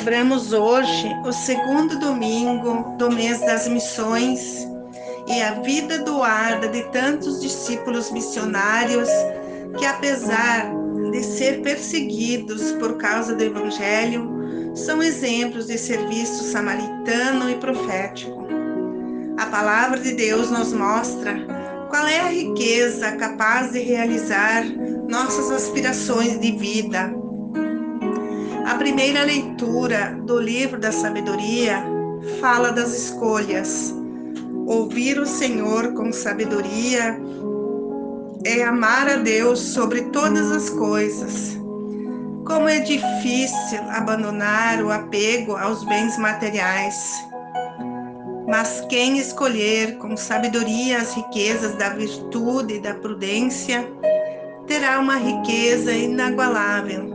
Celebramos hoje o segundo domingo do mês das missões e a vida doada de tantos discípulos missionários que, apesar de ser perseguidos por causa do Evangelho, são exemplos de serviço samaritano e profético. A palavra de Deus nos mostra qual é a riqueza capaz de realizar nossas aspirações de vida a primeira leitura do livro da sabedoria fala das escolhas. Ouvir o Senhor com sabedoria é amar a Deus sobre todas as coisas. Como é difícil abandonar o apego aos bens materiais. Mas quem escolher com sabedoria as riquezas da virtude e da prudência, terá uma riqueza inagualável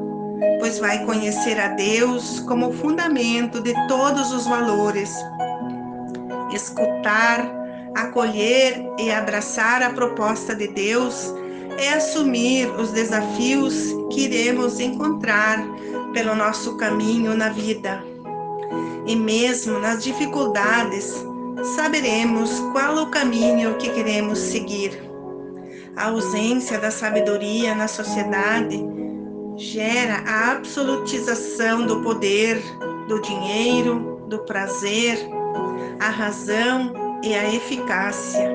pois vai conhecer a Deus como fundamento de todos os valores. Escutar, acolher e abraçar a proposta de Deus é assumir os desafios que iremos encontrar pelo nosso caminho na vida. E mesmo nas dificuldades, saberemos qual o caminho que queremos seguir. A ausência da sabedoria na sociedade gera a absolutização do poder, do dinheiro, do prazer, a razão e a eficácia.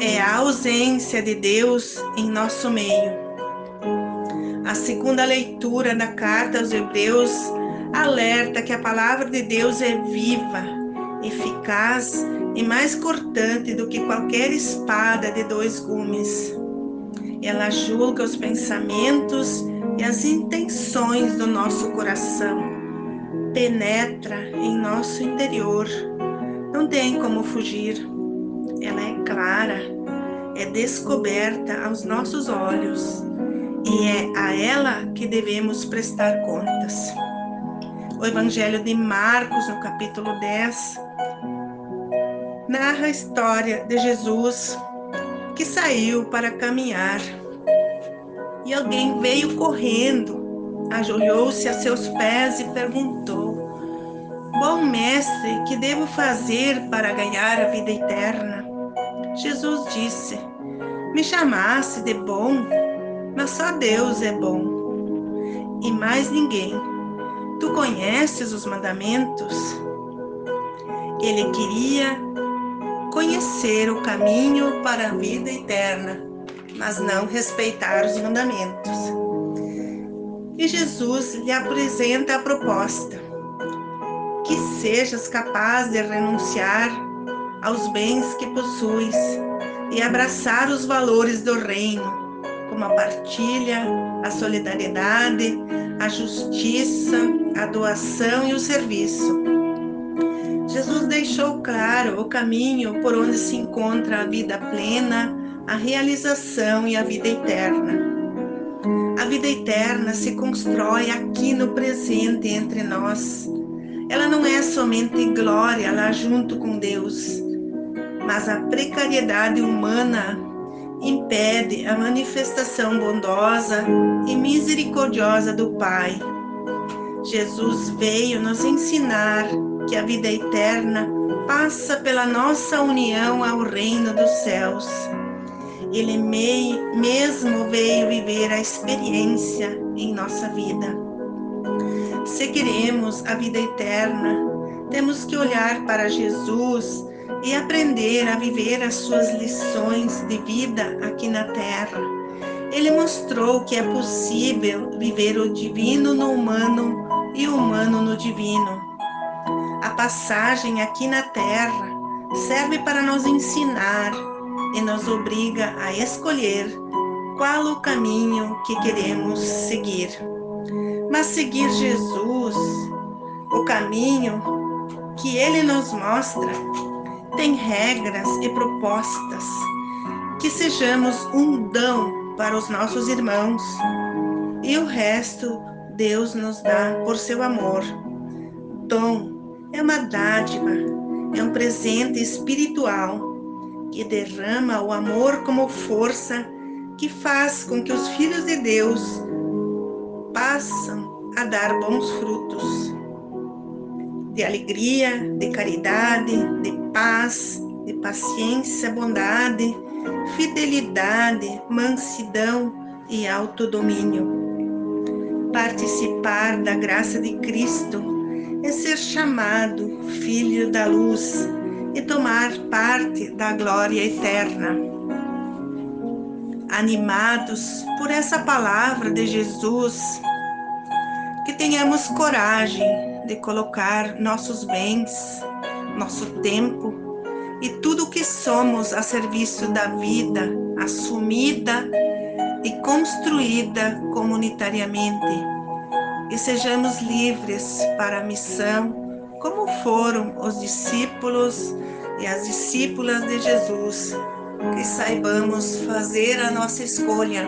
É a ausência de Deus em nosso meio. A segunda leitura da carta aos Hebreus alerta que a palavra de Deus é viva, eficaz e mais cortante do que qualquer espada de dois gumes. Ela julga os pensamentos e as intenções do nosso coração. Penetra em nosso interior. Não tem como fugir. Ela é clara, é descoberta aos nossos olhos e é a ela que devemos prestar contas. O Evangelho de Marcos, no capítulo 10, narra a história de Jesus que saiu para caminhar e alguém veio correndo, ajoelhou-se a seus pés e perguntou: Bom mestre, que devo fazer para ganhar a vida eterna? Jesus disse: Me chamasse de bom, mas só Deus é bom e mais ninguém. Tu conheces os mandamentos? Ele queria conhecer o caminho para a vida eterna mas não respeitar os mandamentos. E Jesus lhe apresenta a proposta: que sejas capaz de renunciar aos bens que possuis e abraçar os valores do reino, como a partilha, a solidariedade, a justiça, a doação e o serviço. Jesus deixou claro o caminho por onde se encontra a vida plena a realização e a vida eterna. A vida eterna se constrói aqui no presente entre nós. Ela não é somente glória lá junto com Deus, mas a precariedade humana impede a manifestação bondosa e misericordiosa do Pai. Jesus veio nos ensinar que a vida eterna passa pela nossa união ao reino dos céus. Ele mesmo veio viver a experiência em nossa vida. Se queremos a vida eterna, temos que olhar para Jesus e aprender a viver as suas lições de vida aqui na terra. Ele mostrou que é possível viver o divino no humano e o humano no divino. A passagem aqui na terra serve para nos ensinar e nos obriga a escolher qual o caminho que queremos seguir. Mas seguir Jesus, o caminho que ele nos mostra, tem regras e propostas. Que sejamos um dão para os nossos irmãos e o resto Deus nos dá por seu amor. Dom é uma dádiva, é um presente espiritual que derrama o amor como força que faz com que os filhos de Deus passam a dar bons frutos. de alegria, de caridade, de paz, de paciência, bondade, fidelidade, mansidão e autodomínio. Participar da graça de Cristo é ser chamado filho da luz e tomar parte da glória eterna. Animados por essa palavra de Jesus, que tenhamos coragem de colocar nossos bens, nosso tempo e tudo o que somos a serviço da vida assumida e construída comunitariamente. E sejamos livres para a missão, como foram os discípulos e as discípulas de Jesus. Que saibamos fazer a nossa escolha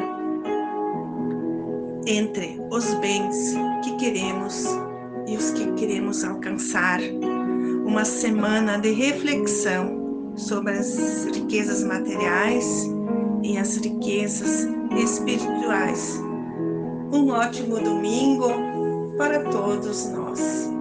entre os bens que queremos e os que queremos alcançar. Uma semana de reflexão sobre as riquezas materiais e as riquezas espirituais. Um ótimo domingo para todos nós.